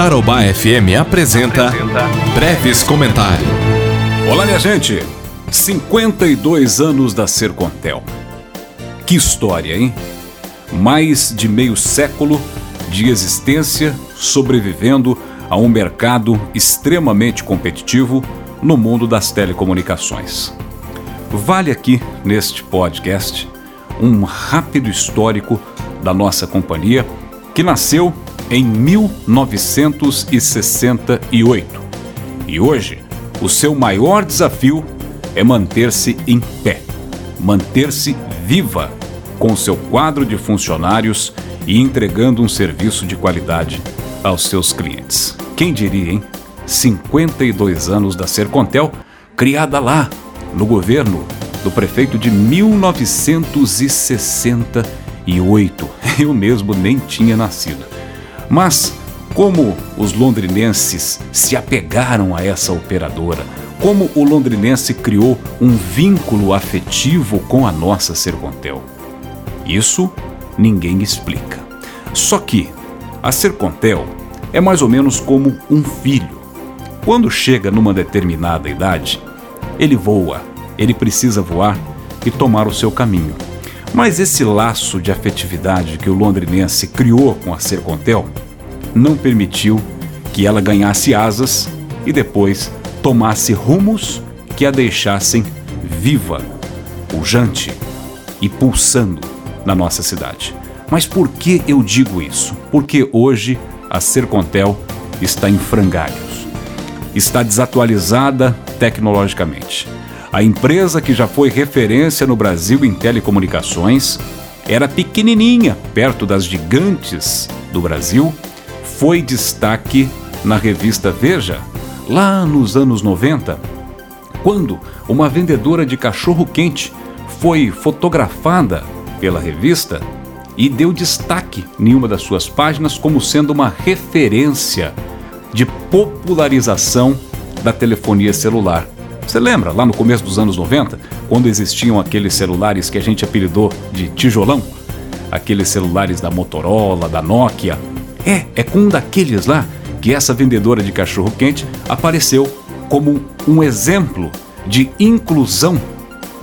Tarobá FM apresenta Breves Comentários. Olá, minha gente! 52 anos da Sercontel. Que história, hein? Mais de meio século de existência sobrevivendo a um mercado extremamente competitivo no mundo das telecomunicações. Vale aqui, neste podcast, um rápido histórico da nossa companhia, que nasceu em 1968. E hoje, o seu maior desafio é manter-se em pé, manter-se viva com seu quadro de funcionários e entregando um serviço de qualidade aos seus clientes. Quem diria, hein? 52 anos da Sercontel, criada lá, no governo do prefeito de 1968. Eu mesmo nem tinha nascido. Mas como os londrinenses se apegaram a essa operadora, como o londrinense criou um vínculo afetivo com a nossa Sercontel. Isso ninguém explica. Só que a Sercontel é mais ou menos como um filho. Quando chega numa determinada idade, ele voa, ele precisa voar e tomar o seu caminho. Mas esse laço de afetividade que o londrinense criou com a Sercontel não permitiu que ela ganhasse asas e depois tomasse rumos que a deixassem viva, pujante e pulsando na nossa cidade. Mas por que eu digo isso? Porque hoje a Sercontel está em frangalhos. Está desatualizada tecnologicamente. A empresa que já foi referência no Brasil em telecomunicações era pequenininha perto das gigantes do Brasil, foi destaque na revista Veja lá nos anos 90, quando uma vendedora de cachorro-quente foi fotografada pela revista e deu destaque em uma das suas páginas como sendo uma referência de popularização da telefonia celular. Você lembra, lá no começo dos anos 90, quando existiam aqueles celulares que a gente apelidou de tijolão? Aqueles celulares da Motorola, da Nokia. É, é com um daqueles lá que essa vendedora de cachorro-quente apareceu como um exemplo de inclusão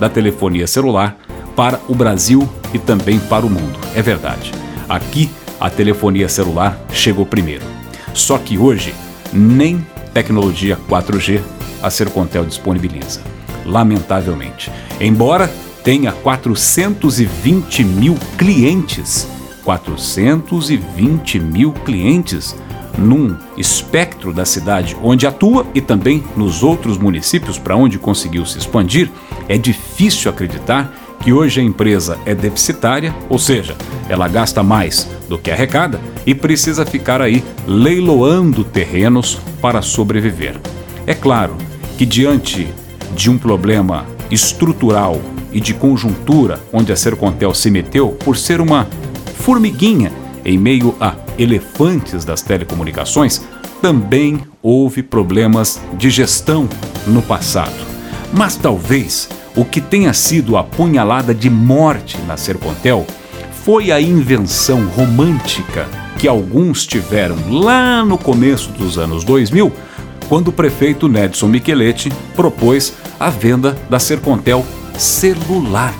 da telefonia celular para o Brasil e também para o mundo. É verdade. Aqui a telefonia celular chegou primeiro. Só que hoje nem tecnologia 4G a Sercontel disponibiliza. Lamentavelmente. Embora tenha 420 mil clientes, 420 mil clientes num espectro da cidade onde atua e também nos outros municípios para onde conseguiu se expandir, é difícil acreditar que hoje a empresa é deficitária, ou seja, ela gasta mais do que arrecada e precisa ficar aí leiloando terrenos para sobreviver. É claro que diante de um problema estrutural e de conjuntura onde a Sercontel se meteu por ser uma formiguinha em meio a elefantes das telecomunicações, também houve problemas de gestão no passado. Mas talvez o que tenha sido a punhalada de morte na Sercontel foi a invenção romântica que alguns tiveram lá no começo dos anos 2000, quando o prefeito Nedson Micheletti propôs a venda da Sercontel celular.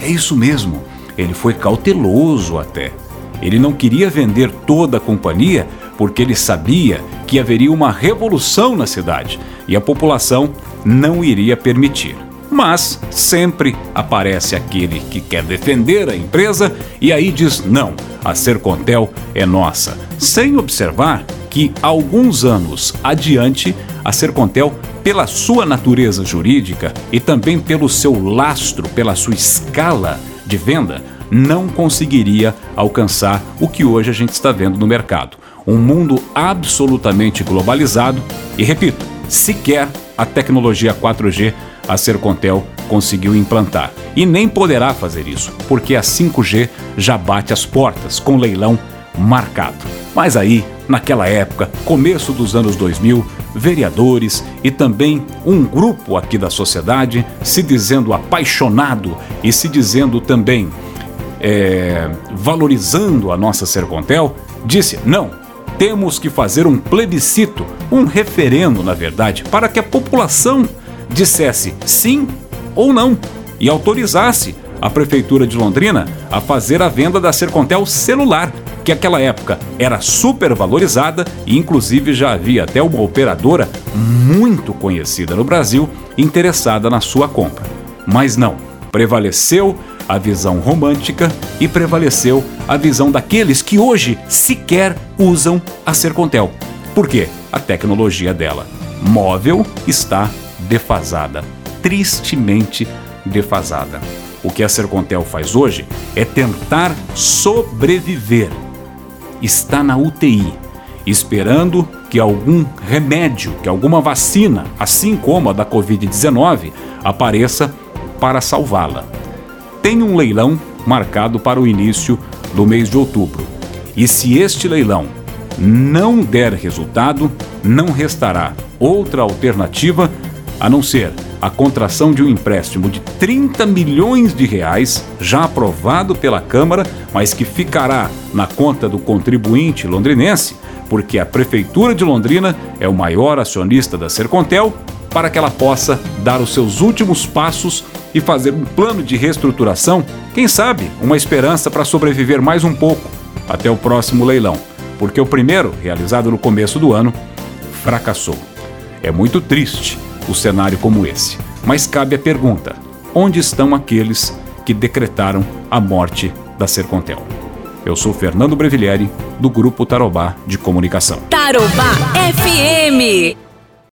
É isso mesmo, ele foi cauteloso até. Ele não queria vender toda a companhia porque ele sabia que haveria uma revolução na cidade e a população não iria permitir. Mas sempre aparece aquele que quer defender a empresa e aí diz: não, a Sercontel é nossa, sem observar que alguns anos adiante a Sercontel, pela sua natureza jurídica e também pelo seu lastro, pela sua escala de venda, não conseguiria alcançar o que hoje a gente está vendo no mercado. Um mundo absolutamente globalizado e, repito, sequer a tecnologia 4G a Sercontel conseguiu implantar. E nem poderá fazer isso, porque a 5G já bate as portas com leilão marcado. Mas aí, naquela época, começo dos anos 2000, vereadores e também um grupo aqui da sociedade se dizendo apaixonado e se dizendo também é, valorizando a nossa Sercontel, disse: não, temos que fazer um plebiscito, um referendo, na verdade, para que a população dissesse sim ou não e autorizasse a Prefeitura de Londrina a fazer a venda da Sercontel celular, que naquela época era super valorizada e inclusive já havia até uma operadora muito conhecida no Brasil interessada na sua compra. Mas não, prevaleceu a visão romântica e prevaleceu a visão daqueles que hoje sequer usam a Sercontel. Por quê? A tecnologia dela móvel está defasada, tristemente defasada. O que a Sercontel faz hoje é tentar sobreviver. Está na UTI, esperando que algum remédio, que alguma vacina, assim como a da Covid-19, apareça para salvá-la. Tem um leilão marcado para o início do mês de outubro. E se este leilão não der resultado, não restará outra alternativa a não ser a contração de um empréstimo de 30 milhões de reais, já aprovado pela Câmara, mas que ficará na conta do contribuinte londrinense, porque a Prefeitura de Londrina é o maior acionista da Sercontel, para que ela possa dar os seus últimos passos e fazer um plano de reestruturação, quem sabe uma esperança para sobreviver mais um pouco até o próximo leilão, porque o primeiro, realizado no começo do ano, fracassou. É muito triste o cenário como esse. Mas cabe a pergunta: onde estão aqueles que decretaram a morte da Sercontel? Eu sou Fernando Brevilieri, do Grupo Tarobá de Comunicação. Tarobá FM.